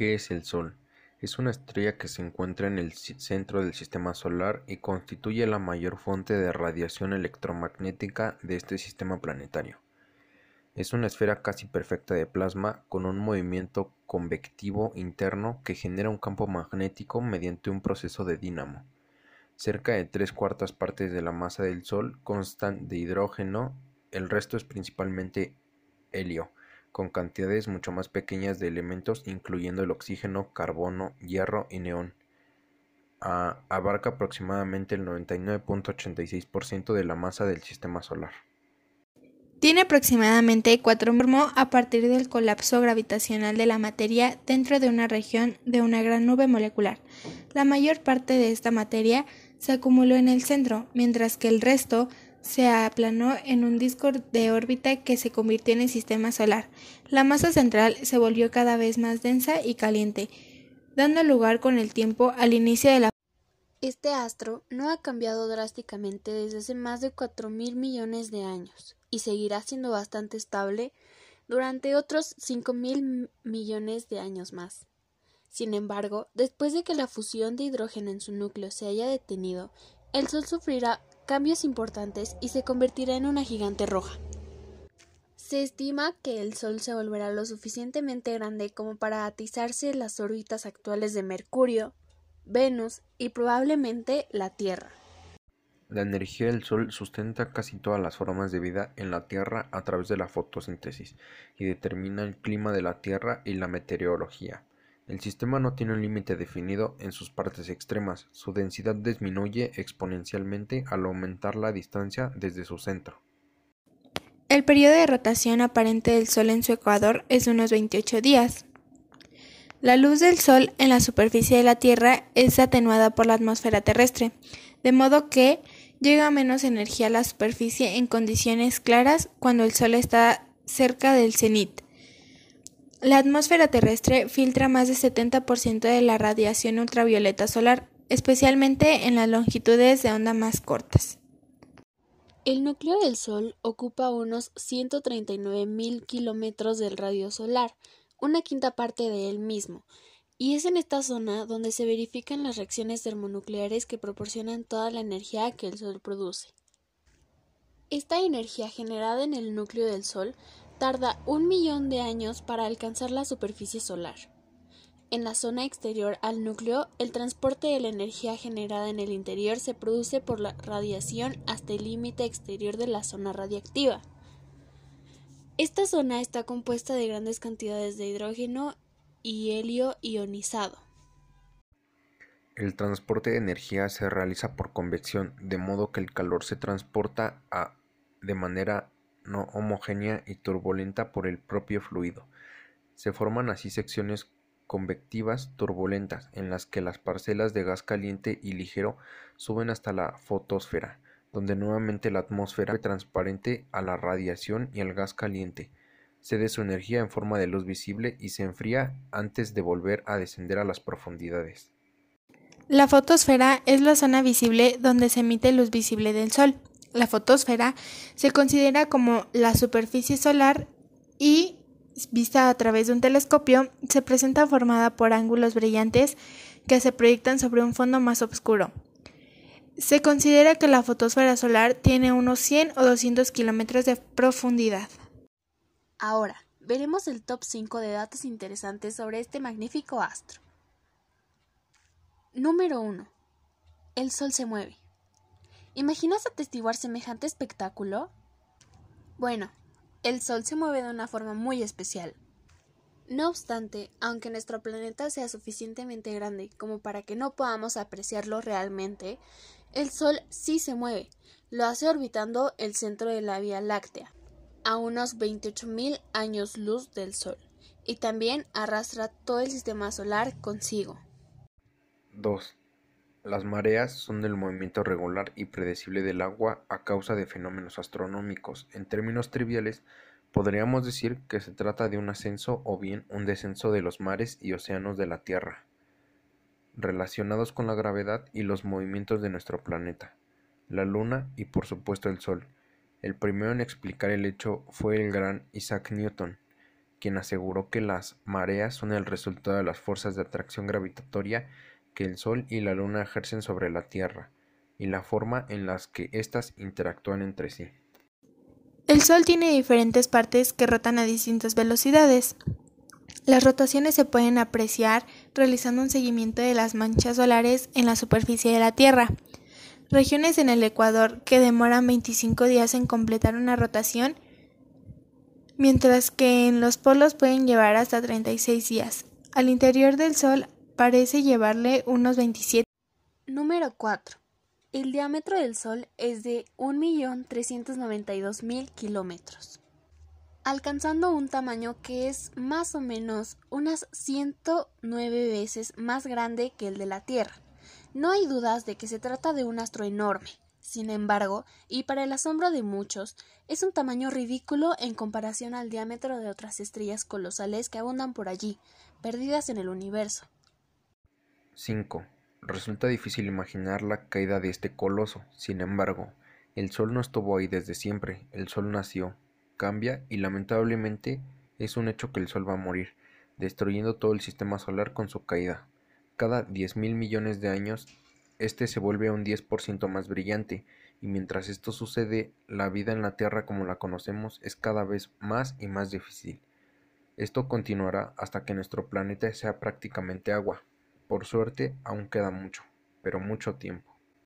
¿Qué es el Sol? Es una estrella que se encuentra en el centro del Sistema Solar y constituye la mayor fuente de radiación electromagnética de este sistema planetario. Es una esfera casi perfecta de plasma con un movimiento convectivo interno que genera un campo magnético mediante un proceso de dínamo. Cerca de tres cuartas partes de la masa del Sol constan de hidrógeno, el resto es principalmente helio con cantidades mucho más pequeñas de elementos incluyendo el oxígeno, carbono, hierro y neón. abarca aproximadamente el 99.86% de la masa del sistema solar. Tiene aproximadamente cuatro mormo a partir del colapso gravitacional de la materia dentro de una región de una gran nube molecular. La mayor parte de esta materia se acumuló en el centro, mientras que el resto se aplanó en un disco de órbita que se convirtió en el sistema solar. La masa central se volvió cada vez más densa y caliente, dando lugar con el tiempo al inicio de la este astro no ha cambiado drásticamente desde hace más de cuatro mil millones de años y seguirá siendo bastante estable durante otros cinco mil millones de años más. Sin embargo, después de que la fusión de hidrógeno en su núcleo se haya detenido, el Sol sufrirá cambios importantes y se convertirá en una gigante roja. Se estima que el Sol se volverá lo suficientemente grande como para atizarse las órbitas actuales de Mercurio, Venus y probablemente la Tierra. La energía del Sol sustenta casi todas las formas de vida en la Tierra a través de la fotosíntesis y determina el clima de la Tierra y la meteorología. El sistema no tiene un límite definido en sus partes extremas, su densidad disminuye exponencialmente al aumentar la distancia desde su centro. El periodo de rotación aparente del Sol en su ecuador es de unos 28 días. La luz del Sol en la superficie de la Tierra es atenuada por la atmósfera terrestre, de modo que llega menos energía a la superficie en condiciones claras cuando el Sol está cerca del cenit. La atmósfera terrestre filtra más del 70% de la radiación ultravioleta solar, especialmente en las longitudes de onda más cortas. El núcleo del Sol ocupa unos 139.000 kilómetros del radio solar, una quinta parte de él mismo, y es en esta zona donde se verifican las reacciones termonucleares que proporcionan toda la energía que el Sol produce. Esta energía generada en el núcleo del Sol tarda un millón de años para alcanzar la superficie solar. En la zona exterior al núcleo, el transporte de la energía generada en el interior se produce por la radiación hasta el límite exterior de la zona radiactiva. Esta zona está compuesta de grandes cantidades de hidrógeno y helio ionizado. El transporte de energía se realiza por convección, de modo que el calor se transporta a, de manera no homogénea y turbulenta por el propio fluido. Se forman así secciones convectivas turbulentas en las que las parcelas de gas caliente y ligero suben hasta la fotosfera, donde nuevamente la atmósfera transparente a la radiación y al gas caliente cede su energía en forma de luz visible y se enfría antes de volver a descender a las profundidades. La fotosfera es la zona visible donde se emite luz visible del Sol. La fotosfera se considera como la superficie solar y, vista a través de un telescopio, se presenta formada por ángulos brillantes que se proyectan sobre un fondo más oscuro. Se considera que la fotosfera solar tiene unos 100 o 200 kilómetros de profundidad. Ahora, veremos el top 5 de datos interesantes sobre este magnífico astro. Número 1. El Sol se mueve. ¿Imaginas atestiguar semejante espectáculo? Bueno, el Sol se mueve de una forma muy especial. No obstante, aunque nuestro planeta sea suficientemente grande como para que no podamos apreciarlo realmente, el Sol sí se mueve. Lo hace orbitando el centro de la Vía Láctea, a unos 28.000 años luz del Sol, y también arrastra todo el sistema solar consigo. 2. Las mareas son el movimiento regular y predecible del agua a causa de fenómenos astronómicos. En términos triviales, podríamos decir que se trata de un ascenso o bien un descenso de los mares y océanos de la Tierra, relacionados con la gravedad y los movimientos de nuestro planeta, la Luna y por supuesto el Sol. El primero en explicar el hecho fue el gran Isaac Newton, quien aseguró que las mareas son el resultado de las fuerzas de atracción gravitatoria que el Sol y la Luna ejercen sobre la Tierra, y la forma en las que éstas interactúan entre sí. El Sol tiene diferentes partes que rotan a distintas velocidades. Las rotaciones se pueden apreciar realizando un seguimiento de las manchas solares en la superficie de la Tierra. Regiones en el Ecuador que demoran 25 días en completar una rotación, mientras que en los polos pueden llevar hasta 36 días. Al interior del Sol parece llevarle unos 27. Número 4. El diámetro del Sol es de 1.392.000 kilómetros, alcanzando un tamaño que es más o menos unas 109 veces más grande que el de la Tierra. No hay dudas de que se trata de un astro enorme. Sin embargo, y para el asombro de muchos, es un tamaño ridículo en comparación al diámetro de otras estrellas colosales que abundan por allí, perdidas en el universo. 5. Resulta difícil imaginar la caída de este coloso, sin embargo, el Sol no estuvo ahí desde siempre, el Sol nació, cambia y lamentablemente es un hecho que el Sol va a morir, destruyendo todo el sistema solar con su caída. Cada 10 mil millones de años, este se vuelve un 10% más brillante, y mientras esto sucede, la vida en la Tierra como la conocemos es cada vez más y más difícil. Esto continuará hasta que nuestro planeta sea prácticamente agua. Por suerte, aún queda mucho, pero mucho tiempo.